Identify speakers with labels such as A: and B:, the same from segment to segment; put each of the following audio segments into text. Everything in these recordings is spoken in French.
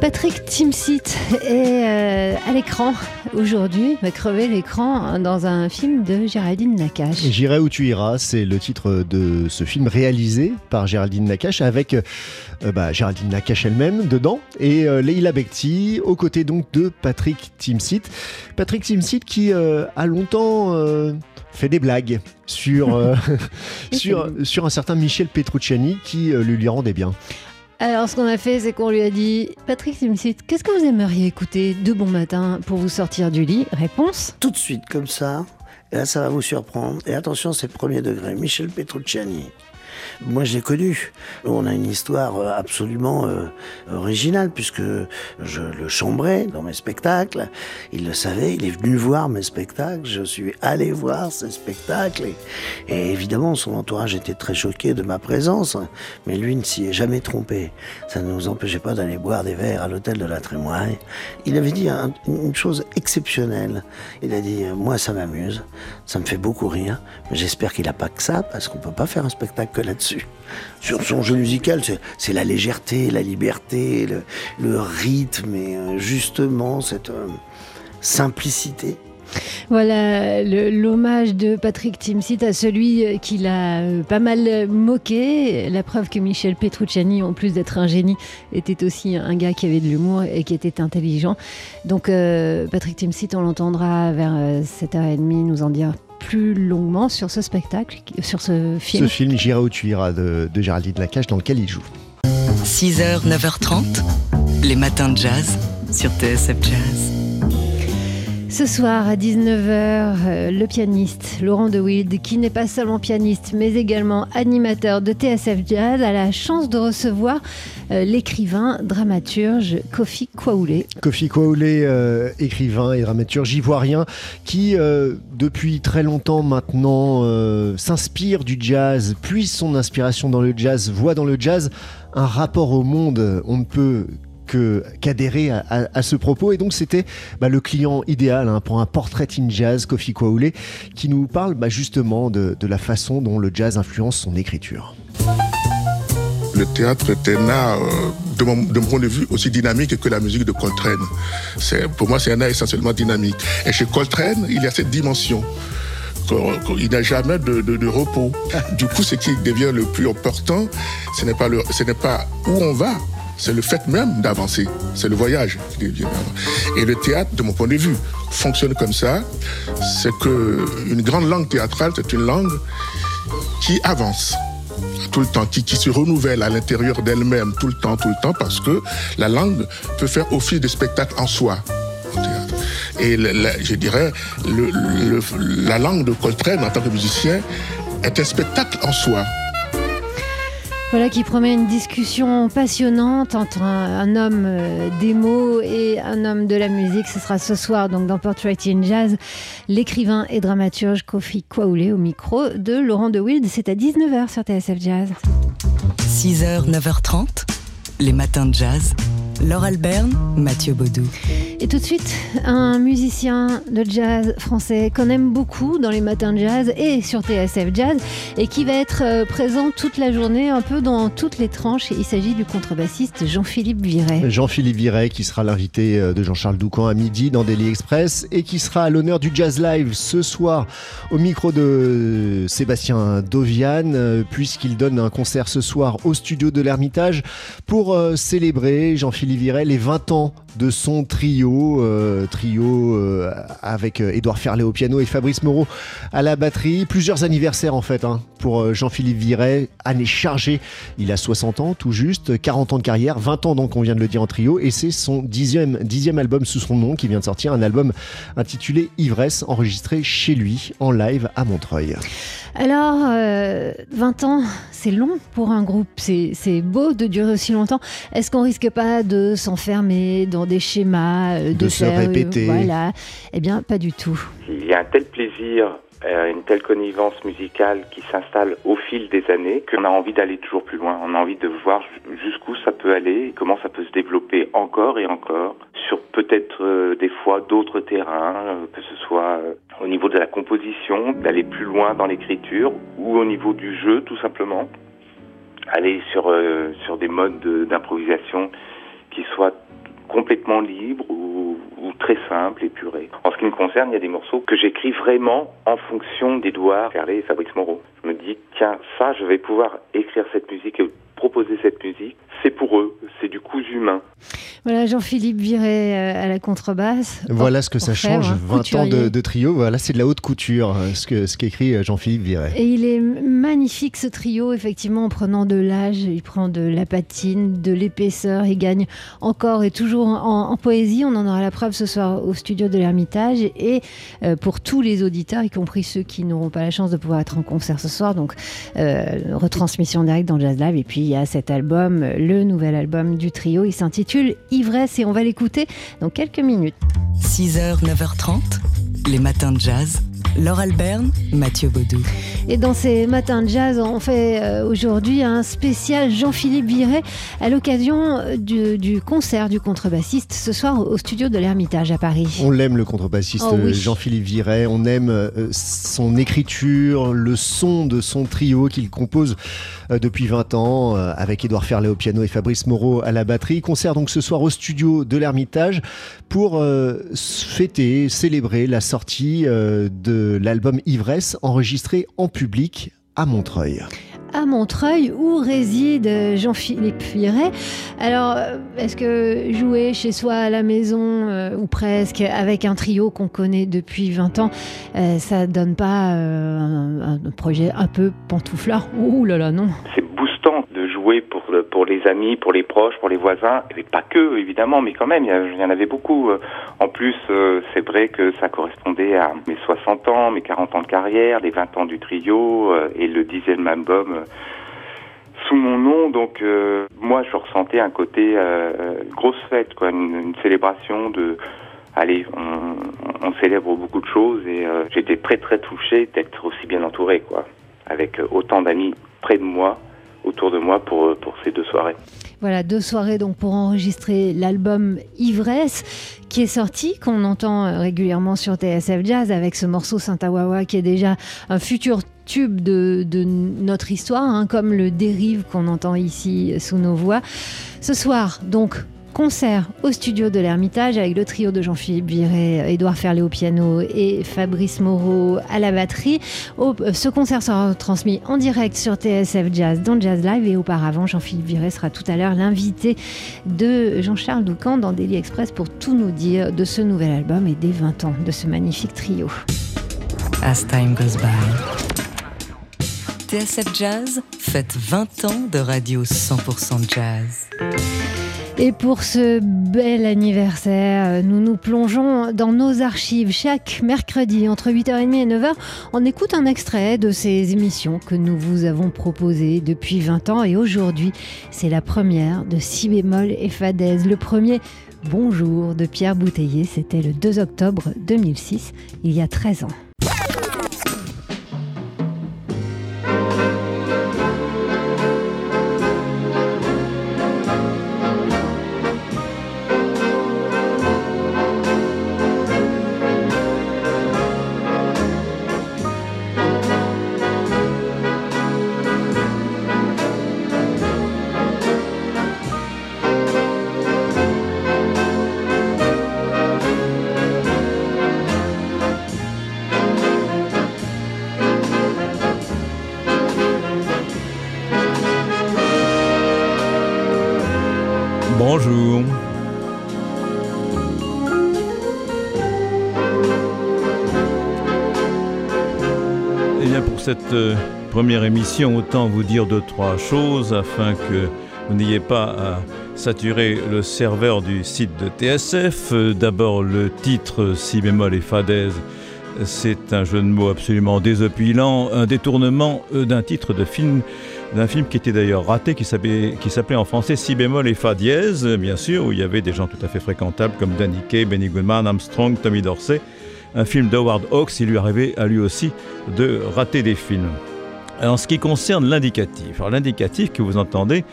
A: Patrick Timsit est euh, à l'écran aujourd'hui, va crever l'écran dans un film de Géraldine Nakache.
B: J'irai où tu iras, c'est le titre de ce film réalisé par Géraldine Nakache avec euh, bah, Géraldine Nakache elle-même dedans et euh, Leila Bekti aux côtés donc de Patrick Timsit. Patrick Timsit qui a longtemps fait des blagues sur, sur, sur un certain Michel Petrucciani qui lui, lui rendait bien.
A: Alors, ce qu'on a fait, c'est qu'on lui a dit Patrick Timsit, qu'est-ce que vous aimeriez écouter de bon matin pour vous sortir du lit? Réponse
C: Tout de suite, comme ça. Et là, ça va vous surprendre. Et attention, c'est premier degré. Michel Petrucciani. Moi, je l'ai connu. On a une histoire euh, absolument euh, originale puisque je le chambrais dans mes spectacles. Il le savait, il est venu voir mes spectacles. Je suis allé voir ses spectacles et, évidemment, son entourage était très choqué de ma présence. Mais lui ne s'y est jamais trompé. Ça ne nous empêchait pas d'aller boire des verres à l'hôtel de la Trémoille. Il avait dit une chose exceptionnelle. Il a dit moi, ça m'amuse, ça me fait beaucoup rire, mais j'espère qu'il n'a pas que ça parce qu'on peut pas faire un spectacle là-dessus. Sur son jeu musical, c'est la légèreté, la liberté, le, rythme et euh, justement cette euh, simplicité.
A: Voilà l'hommage de Patrick Timsit à celui euh, qu'il a pas mal moqué. La preuve que Michel Petrucciani, en plus d'être un génie, était aussi un gars qui avait de l'humour et qui était intelligent. Donc Patrick Timsit, on l'entendra vers 7h30 nous en dire plus longuement sur ce spectacle, sur ce film.
B: Ce film, J'irai où tu iras, de, de Géraldine Lacache, dans lequel il joue.
D: 6h, 9h30, les matins de jazz sur TSF Jazz.
A: Ce soir à 19h, euh, le pianiste Laurent De Wild, qui n'est pas seulement pianiste mais également animateur de TSF Jazz, a la chance de recevoir euh, l'écrivain dramaturge Kofi Kwaoulé.
B: Kofi Kwaoulé, euh, écrivain et dramaturge ivoirien, qui depuis très longtemps maintenant s'inspire du jazz, puise son inspiration dans le jazz, voit dans le jazz un rapport au monde. On ne peut qu'adhérer à, ce propos. Et donc, c'était bah, le client idéal hein, pour un portrait in jazz, Kofi Kwaoulé, qui nous parle bah, justement de, la façon dont le jazz influence son écriture.
E: Le théâtre est un art, euh, de, mon, point de vue, aussi dynamique que la musique de Coltrane. Pour moi, c'est un art essentiellement dynamique. Et chez Coltrane, il y a cette dimension il n'y a jamais de, repos. Du coup, ce qui devient le plus important, ce n'est pas où on va, c'est le fait même d'avancer. C'est le voyage Et le théâtre, de mon point de vue, fonctionne comme ça. C'est que une grande langue théâtrale, c'est une langue qui avance tout le temps, qui se renouvelle à l'intérieur d'elle-même tout le temps, tout le temps, parce que la langue peut faire office de spectacle en soi. Et je dirais, la langue de Coltrane en tant que musicien est un spectacle en soi.
A: Voilà qui promet une discussion passionnante entre un, homme euh, des mots et un homme de la musique. Ce sera ce soir donc dans Portrait in Jazz, l'écrivain et dramaturge Kofi Kwaoulé au micro de Laurent De Wild. C'est à 19h sur TSF Jazz.
D: 6h, 9h30, les matins de jazz. Laure Alberne, Mathieu Baudou.
A: Et tout de suite, un musicien de jazz français qu'on aime beaucoup dans les matins de jazz et sur TSF Jazz et qui va être euh, présent toute la journée, un peu dans toutes les tranches. Il s'agit du contrebassiste Jean-Philippe Viret.
B: Jean-Philippe Viret qui sera l'invité euh, de Jean-Charles Doucan à midi dans Daily Express et qui sera à l'honneur du Jazz Live ce soir au micro de Sébastien Dovian euh, puisqu'il donne un concert ce soir au studio de l'Ermitage pour célébrer Jean-Philippe Viret les 20 ans de son trio, euh, trio euh, avec euh, Édouard Ferlet au piano et Fabrice Moreau à la batterie. Plusieurs anniversaires en fait hein, pour Jean-Philippe Viret, année chargée. Il a 60 ans tout juste, 40 ans de carrière, 20 ans donc on vient de le dire en trio et c'est son dixième, dixième album sous son nom qui vient de sortir, un album intitulé Ivresse, enregistré chez lui en live à Montreuil.
A: Alors, 20 ans, c'est long pour un groupe, c'est beau de durer aussi longtemps. Est-ce qu'on risque pas de s'enfermer dans des schémas,
B: euh, de, se répéter.
A: voilà. Eh bien, pas du tout.
F: Il y a un tel plaisir euh, une telle connivence musicale qui s'installe au fil des années qu'on a envie d'aller toujours plus loin. On a envie de voir jusqu'où ça peut aller, et comment ça peut se développer encore et encore sur peut-être euh, des fois d'autres terrains, euh, que ce soit au niveau de la composition, d'aller plus loin dans l'écriture ou au niveau du jeu tout simplement. Aller sur, sur des modes d'improvisation qui soient complètement libres très simple, épuré. En ce qui me concerne, il y a des morceaux que j'écris vraiment en fonction d'Edouard Carlet et Fabrice Moreau. Je me dis, tiens, ça, je vais pouvoir écrire cette musique et proposer cette musique, c'est pour eux, c'est du coup humain.
A: Voilà, Jean-Philippe Viret euh, à la contrebasse.
B: Voilà ce que ça change, 20 ans de, trio, voilà, c'est de la haute couture, euh, ce que ce qu'écrit euh, Jean-Philippe Viret.
A: Et il est magnifique ce trio, effectivement, en prenant de l'âge, il prend de la patine, de l'épaisseur, il gagne encore et toujours en, poésie, on en aura la preuve ce soir au studio de l'Ermitage, et pour tous les auditeurs, y compris ceux qui n'auront pas la chance de pouvoir être en concert ce soir, donc retransmission directe dans Jazz Live, et puis il y a cet album, le nouvel album du trio. Il s'intitule Ivresse et on va l'écouter dans quelques minutes.
D: 6h, 9h30, les matins de jazz. Laure Alberne, Mathieu Baudou.
A: Et dans ces matins de jazz, on fait euh, aujourd'hui un spécial Jean-Philippe Viret à l'occasion du, concert du contrebassiste ce soir au studio de l'Ermitage à Paris.
B: On l'aime le contrebassiste oh Jean-Philippe Viret, on aime euh, son écriture, le son de son trio qu'il compose euh, depuis 20 ans avec Édouard Ferlet au piano et Fabrice Moreau à la batterie. Concert donc ce soir au studio de l'Ermitage pour fêter, célébrer la sortie de l'album Ivresse enregistré en public à Montreuil.
A: À Montreuil où réside Jean-Philippe Viret. Alors, euh, est-ce que jouer chez soi à la maison euh, ou presque avec un trio qu'on connaît depuis 20 ans, euh, ça donne pas un, projet un peu pantouflard? Ouh là là, non.
F: Jouer pour, pour les amis, pour les proches, pour les voisins, et pas que évidemment, mais quand même, il y, en avait beaucoup. En plus, euh, c'est vrai que ça correspondait à mes 60 ans, mes 40 ans de carrière, les 20 ans du trio euh, et le dixième album euh, sous mon nom. Donc moi, je ressentais un côté grosse fête, quoi, une, célébration de allez, on, on, célèbre beaucoup de choses et j'étais très très touché d'être aussi bien entouré, quoi, avec autant d'amis près de moi autour de moi pour, euh, pour ces deux soirées.
A: Voilà, deux soirées donc pour enregistrer l'album Ivresse qui est sorti, qu'on entend euh, régulièrement sur TSF Jazz avec ce morceau Saint-Awawa qui est déjà un futur tube de, de notre histoire, hein, comme le dérive qu'on entend ici sous nos voix. Ce soir, donc, concert au studio de l'Ermitage avec le trio de Jean-Philippe Viret, Édouard Ferlé au piano et Fabrice Moreau à la batterie. Euh, ce concert sera transmis en direct sur TSF Jazz dans Jazz Live et auparavant Jean-Philippe Viret sera tout à l'heure l'invité de Jean-Charles Doucan dans Daily Express pour tout nous dire de ce nouvel album et des 20 ans de ce magnifique trio.
D: As time goes by. TSF Jazz fête 20 ans de radio 100% jazz.
A: Et pour ce bel anniversaire, nous nous plongeons dans nos archives chaque mercredi entre 8h30 et 9h. On écoute un extrait de ces émissions que nous vous avons proposées depuis 20 ans et aujourd'hui, c'est la première de Si bémol et Fadaise. Le premier Bonjour de Pierre Bouteiller, c'était le 2 octobre 2006, il y a 13 ans.
G: Cette euh, première émission, autant vous dire deux, trois choses afin que vous n'ayez pas à saturer le serveur du site de TSF. D'abord le titre Si bémol et fadaise c'est un jeu de mots absolument désopilant, un détournement euh, d'un titre de film d'un film qui était d'ailleurs raté, qui s'appelait en français Si bémol et Fa dièse, bien sûr, où il y avait des gens tout à fait fréquentables comme Danny Kaye, Benny Goodman, Armstrong, Tommy Dorsey. Un film d'Howard Hawks, il lui arrivait à lui aussi de rater des films. En ce qui concerne l'indicatif, l'indicatif que vous entendez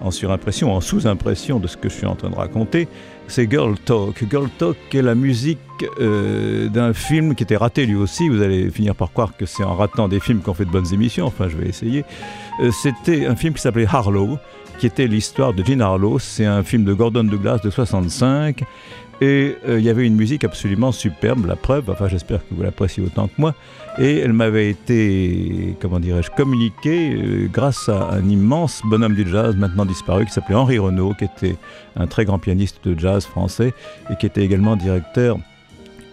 G: en surimpression, en sous-impression de ce que je suis en train de raconter, c'est Girl Talk. Girl Talk est la musique euh, d'un film qui était raté lui aussi. Vous allez finir par croire que c'est en ratant des films qu'on fait de bonnes émissions. Enfin, je vais essayer. Euh, c'était un film qui s'appelait Harlow, qui était l'histoire de Jean Harlow. C'est un film de Gordon Douglas de 65 et euh, il y avait une musique absolument superbe, la preuve, enfin j'espère que vous l'appréciez autant que moi. Et elle m'avait été, comment dirais-je, communiquée euh, grâce à un immense bonhomme du jazz maintenant disparu qui s'appelait Henri Renaud, qui était un très grand pianiste de jazz français et qui était également directeur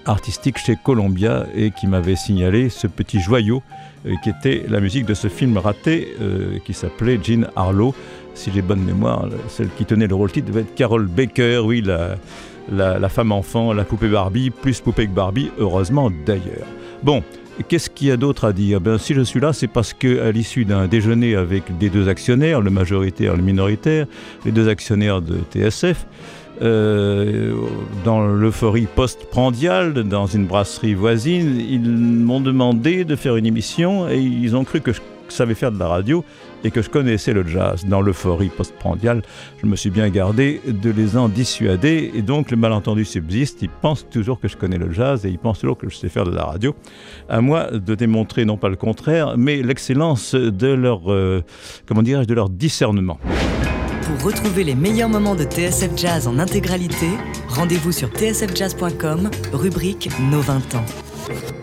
G: artistique chez Columbia et qui m'avait signalé ce petit joyau euh, qui était la musique de ce film raté qui s'appelait Jean Harlow. Si j'ai bonne mémoire, celle qui tenait le rôle titre devait être Carol Baker, oui, la la, femme enfant, la poupée Barbie, plus poupée que Barbie, heureusement d'ailleurs. Bon, Qu'est-ce qu'il y a d'autre à dire? Ben, Si je suis là, c'est parce qu'à l'issue d'un déjeuner avec des deux actionnaires, le majoritaire et le minoritaire, les deux actionnaires de TSF, euh, dans l'euphorie post-prandiale, dans une brasserie voisine, ils m'ont demandé de faire une émission et ils ont cru que je savais faire de la radio et que je connaissais le jazz. Dans l'euphorie postprandiale, je me suis bien gardé de les en dissuader et donc le malentendu subsiste. Ils pensent toujours que je connais le jazz et ils pensent toujours que je sais faire de la radio. À moi de démontrer non pas le contraire, mais l'excellence de leur, euh, comment dirais-je, de leur discernement.
D: Pour retrouver les meilleurs moments de TSF Jazz en intégralité, rendez-vous sur tsfjazz.com, rubrique Nos 20 ans.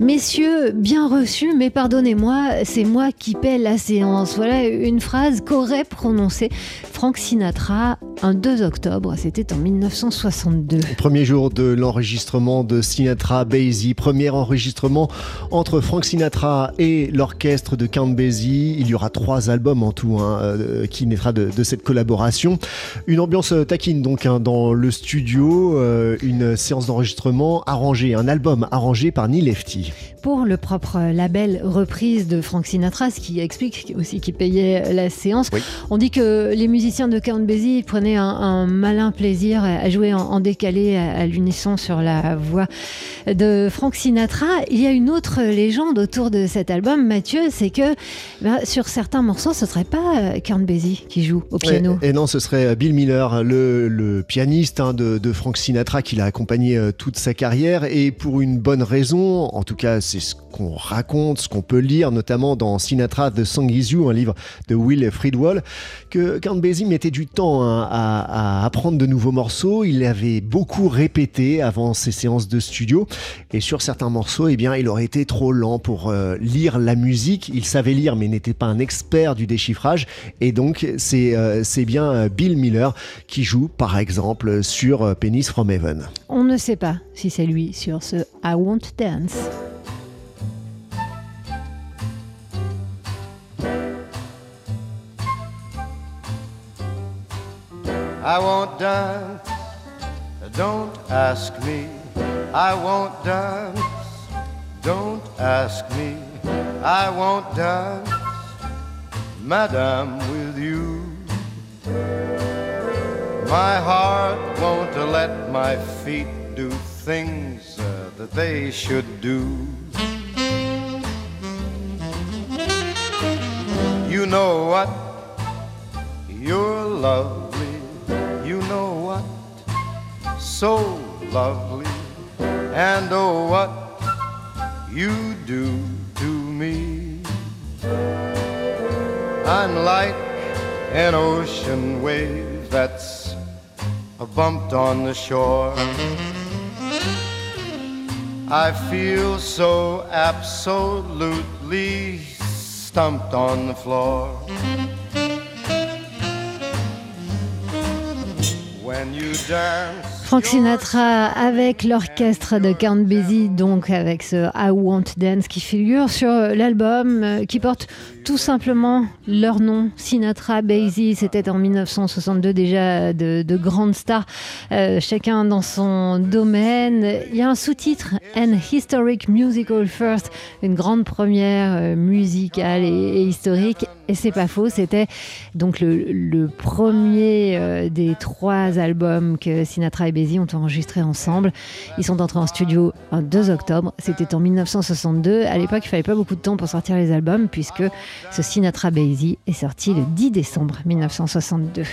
A: Messieurs, bien reçus, mais pardonnez-moi, c'est moi qui paie la séance. Voilà une phrase qu'aurait prononcée Frank Sinatra un 2 octobre, c'était en 1962.
B: Premier jour de l'enregistrement de Sinatra Basie, premier enregistrement entre Frank Sinatra et l'orchestre de Count Basie. Il y aura trois albums en tout hein, euh, qui naîtra de, cette collaboration. Une ambiance taquine donc hein, dans le studio, euh, une séance d'enregistrement arrangée, un album arrangé par Neil Lefty.
A: Pour le propre label reprise de Frank Sinatra, ce qui explique aussi qu'il payait la séance. On dit que les musiciens de Count Basie prenaient un, malin plaisir à jouer en, décalé à, l'unisson sur la voix de Frank Sinatra. Il y a une autre légende autour de cet album, Mathieu, c'est que bah, sur certains morceaux, ce serait pas euh, Count Basie qui joue au piano.
B: Et, non, ce serait Bill Miller, le, pianiste hein, de, de, Frank Sinatra, qui l'a accompagné euh, toute sa carrière et pour une bonne raison. En tout cas, c'est ce qu'on raconte, ce qu'on peut lire, notamment dans Sinatra The Song Is You, un livre de Will Friedwald, que Count Basie mettait du temps hein, à, apprendre de nouveaux morceaux. Il avait beaucoup répété avant ses séances de studio. Et sur certains morceaux, eh bien, il aurait été trop lent pour euh, lire la musique. Il savait lire, mais n'était pas un expert du déchiffrage. Et donc, c'est euh, bien euh, Bill Miller qui joue, par exemple, sur Penis from Heaven.
A: On ne sait pas si c'est lui sur ce I Won't Dance. I won't dance, don't ask me. I won't dance, don't ask me. I won't dance, Madame, with you. My heart won't let my feet do things uh, that they should do. You know what? Your love so lovely, and oh, what you do to me. I'm like an ocean wave that's bumped on the shore. I feel so absolutely stumped on the floor. When you dance. Frank Sinatra avec l'orchestre de Count Basie, donc avec ce I Want Dance qui figure sur l'album euh, qui porte tout simplement leur nom, Sinatra, Basie, c'était en 1962 déjà de, de grandes stars, euh, chacun dans son domaine. Il y a un sous-titre, An Historic Musical First, une grande première euh, musicale et, historique. Et c'est pas faux, c'était donc le, le premier euh, des trois albums que Sinatra et Basie ont enregistrés ensemble. Ils sont entrés en studio le 2 octobre, c'était en 1962. À l'époque, il fallait pas beaucoup de temps pour sortir les albums puisque ce Sinatra Basie est sorti le 10 décembre 1962.